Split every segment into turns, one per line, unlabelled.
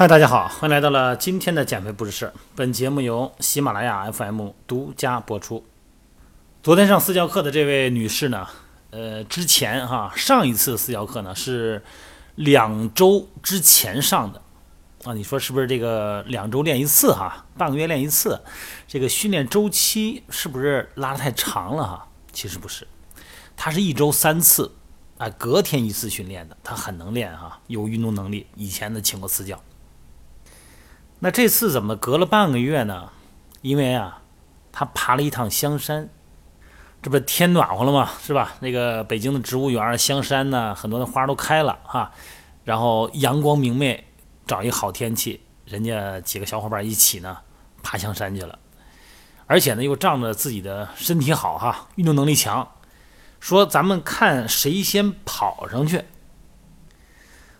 嗨，大家好，欢迎来到了今天的减肥不是事。本节目由喜马拉雅 FM 独家播出。昨天上私教课的这位女士呢，呃，之前哈上一次私教课呢是两周之前上的啊，你说是不是这个两周练一次哈，半个月练一次，这个训练周期是不是拉得太长了哈？其实不是，她是一周三次啊，隔天一次训练的，她很能练哈，有运动能力，以前的请过私教。那这次怎么隔了半个月呢？因为啊，他爬了一趟香山，这不天暖和了吗？是吧？那个北京的植物园香山呢，很多的花都开了哈，然后阳光明媚，找一好天气，人家几个小伙伴一起呢爬香山去了，而且呢又仗着自己的身体好哈，运动能力强，说咱们看谁先跑上去。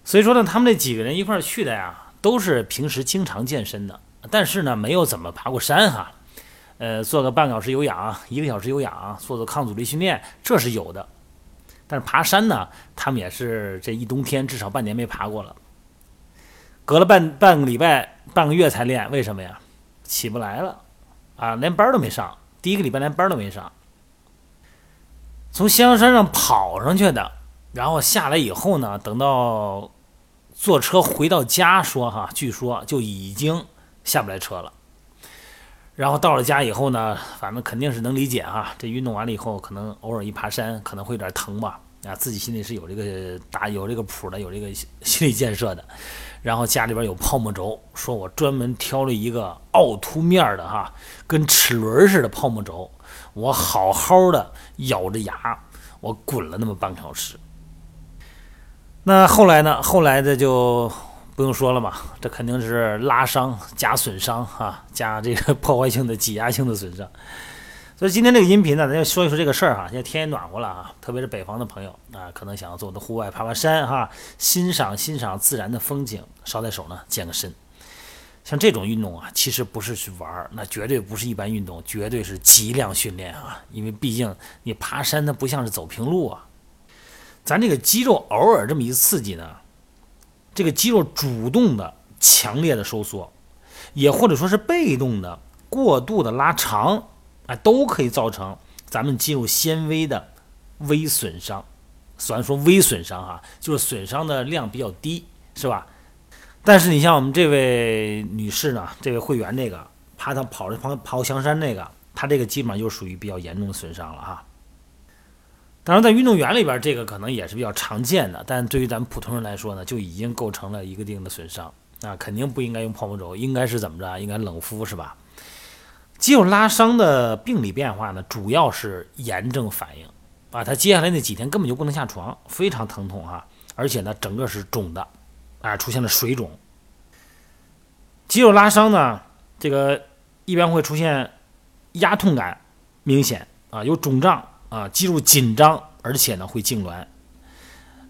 所以说呢，他们这几个人一块去的呀。都是平时经常健身的，但是呢，没有怎么爬过山哈。呃，做个半小时有氧，一个小时有氧，做做抗阻力训练，这是有的。但是爬山呢，他们也是这一冬天至少半年没爬过了。隔了半半个礼拜、半个月才练，为什么呀？起不来了啊，连班都没上，第一个礼拜连班都没上。从香山上跑上去的，然后下来以后呢，等到。坐车回到家，说哈，据说就已经下不来车了。然后到了家以后呢，反正肯定是能理解哈。这运动完了以后，可能偶尔一爬山，可能会有点疼吧。啊，自己心里是有这个打有这个谱的，有这个 心理建设的。然后家里边有泡沫轴，说我专门挑了一个凹凸面的哈，跟齿轮似的泡沫轴，我好好的咬着牙，我滚了那么半个小时。那后来呢？后来的就不用说了嘛，这肯定是拉伤加损伤哈，加这个破坏性的挤压性的损伤。所以今天这个音频呢，咱就说一说这个事儿哈。现在天也暖和了啊，特别是北方的朋友啊，可能想要做的户外爬爬山哈，欣赏欣赏自然的风景，捎带手呢健个身。像这种运动啊，其实不是去玩儿，那绝对不是一般运动，绝对是极量训练啊。因为毕竟你爬山，它不像是走平路啊。咱这个肌肉偶尔这么一刺激呢，这个肌肉主动的强烈的收缩，也或者说是被动的过度的拉长，啊，都可以造成咱们肌肉纤维的微损伤。虽然说微损伤哈，就是损伤的量比较低，是吧？但是你像我们这位女士呢，这位会员这个爬她跑着跑跑香山那个，她这个基本上就属于比较严重的损伤了哈。当然，在运动员里边，这个可能也是比较常见的，但对于咱们普通人来说呢，就已经构成了一个定的损伤啊，肯定不应该用泡沫轴，应该是怎么着？应该冷敷是吧？肌肉拉伤的病理变化呢，主要是炎症反应啊，他接下来那几天根本就不能下床，非常疼痛哈，而且呢，整个是肿的，啊，出现了水肿。肌肉拉伤呢，这个一般会出现压痛感明显啊，有肿胀。啊，肌肉紧张，而且呢会痉挛，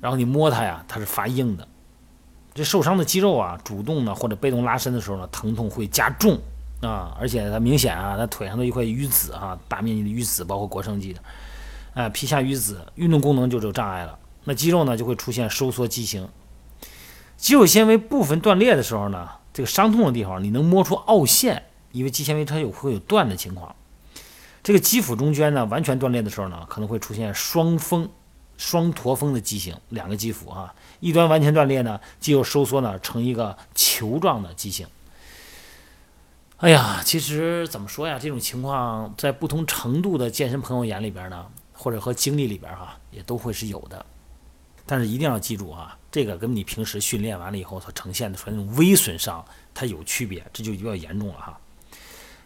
然后你摸它呀，它是发硬的。这受伤的肌肉啊，主动呢或者被动拉伸的时候呢，疼痛会加重啊，而且它明显啊，它腿上的一块淤紫啊，大面积的淤紫，包括腘绳肌的，啊，皮下淤紫，运动功能就有障碍了。那肌肉呢就会出现收缩畸形。肌肉纤维部分断裂的时候呢，这个伤痛的地方你能摸出凹陷，因为肌纤维它有会有断的情况。这个肌腹中间呢，完全断裂的时候呢，可能会出现双峰、双驼峰的畸形，两个肌腹哈，一端完全断裂呢，肌肉收缩呢，成一个球状的畸形。哎呀，其实怎么说呀，这种情况在不同程度的健身朋友眼里边呢，或者和经历里边哈，也都会是有的。但是一定要记住啊，这个跟你平时训练完了以后所呈现的出来那种微损伤，它有区别，这就比较严重了哈。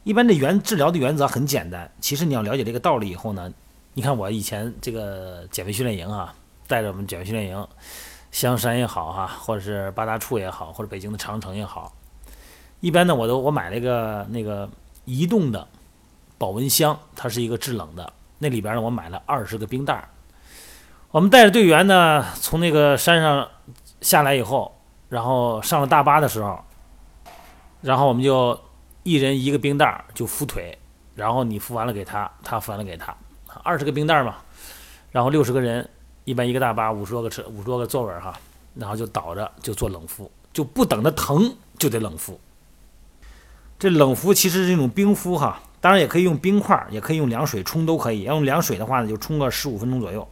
一般的原治疗的原则很简单，其实你要了解这个道理以后呢，你看我以前这个减肥训练营啊，带着我们减肥训练营，香山也好哈，或者是八大处也好，或者北京的长城也好，一般呢我都我买了一个那个移动的保温箱，它是一个制冷的，那里边呢我买了二十个冰袋儿，我们带着队员呢从那个山上下来以后，然后上了大巴的时候，然后我们就。一人一个冰袋儿就敷腿，然后你敷完了给他，他敷完了给他，二十个冰袋儿嘛，然后六十个人，一般一个大巴五十多个车，五十多个座位儿哈，然后就倒着就做冷敷，就不等着疼就得冷敷。这冷敷其实是一种冰敷哈，当然也可以用冰块，也可以用凉水冲都可以。要用凉水的话呢，就冲个十五分钟左右，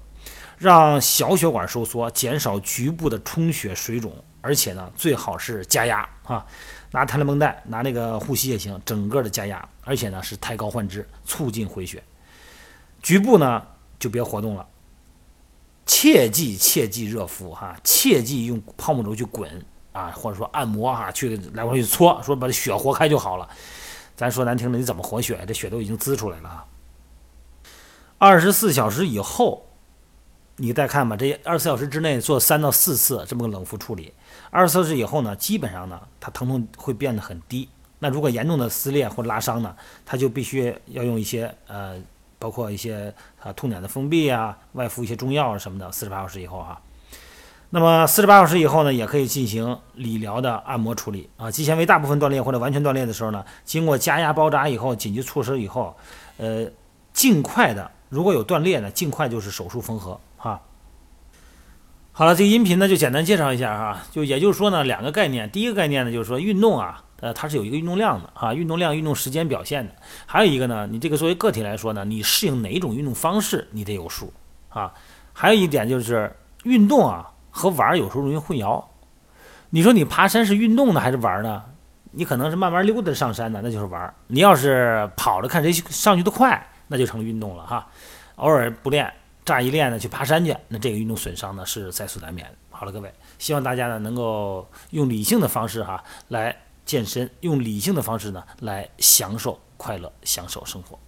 让小血管收缩，减少局部的充血水肿。而且呢，最好是加压啊，拿弹力绷带，拿那个护膝也行，整个的加压。而且呢，是抬高换肢，促进回血。局部呢就别活动了，切记切记热敷哈，切记用泡沫轴去滚啊，或者说按摩哈，去来回去搓，说把这血活开就好了。咱说难听的，你怎么活血？这血都已经滋出来了啊。二十四小时以后，你再看吧，这二十四小时之内做三到四次这么个冷敷处理。二十四小时以后呢，基本上呢，它疼痛会变得很低。那如果严重的撕裂或拉伤呢，它就必须要用一些呃。包括一些啊痛点的封闭啊，外敷一些中药啊什么的，四十八小时以后哈。那么四十八小时以后呢，也可以进行理疗的按摩处理啊。肌纤维大部分断裂或者完全断裂的时候呢，经过加压包扎以后，紧急措施以后，呃，尽快的，如果有断裂呢，尽快就是手术缝合哈。好了，这个音频呢就简单介绍一下哈，就也就是说呢，两个概念，第一个概念呢就是说运动啊。呃，它是有一个运动量的啊，运动量、运动时间表现的。还有一个呢，你这个作为个体来说呢，你适应哪一种运动方式，你得有数啊。还有一点就是运动啊和玩儿有时候容易混淆。你说你爬山是运动呢还是玩儿呢？你可能是慢慢溜达上山的，那就是玩儿；你要是跑着看谁上去的快，那就成了运动了哈。偶尔不练，乍一练呢去爬山去，那这个运动损伤呢是在所难免。好了，各位，希望大家呢能够用理性的方式哈来。健身用理性的方式呢，来享受快乐，享受生活。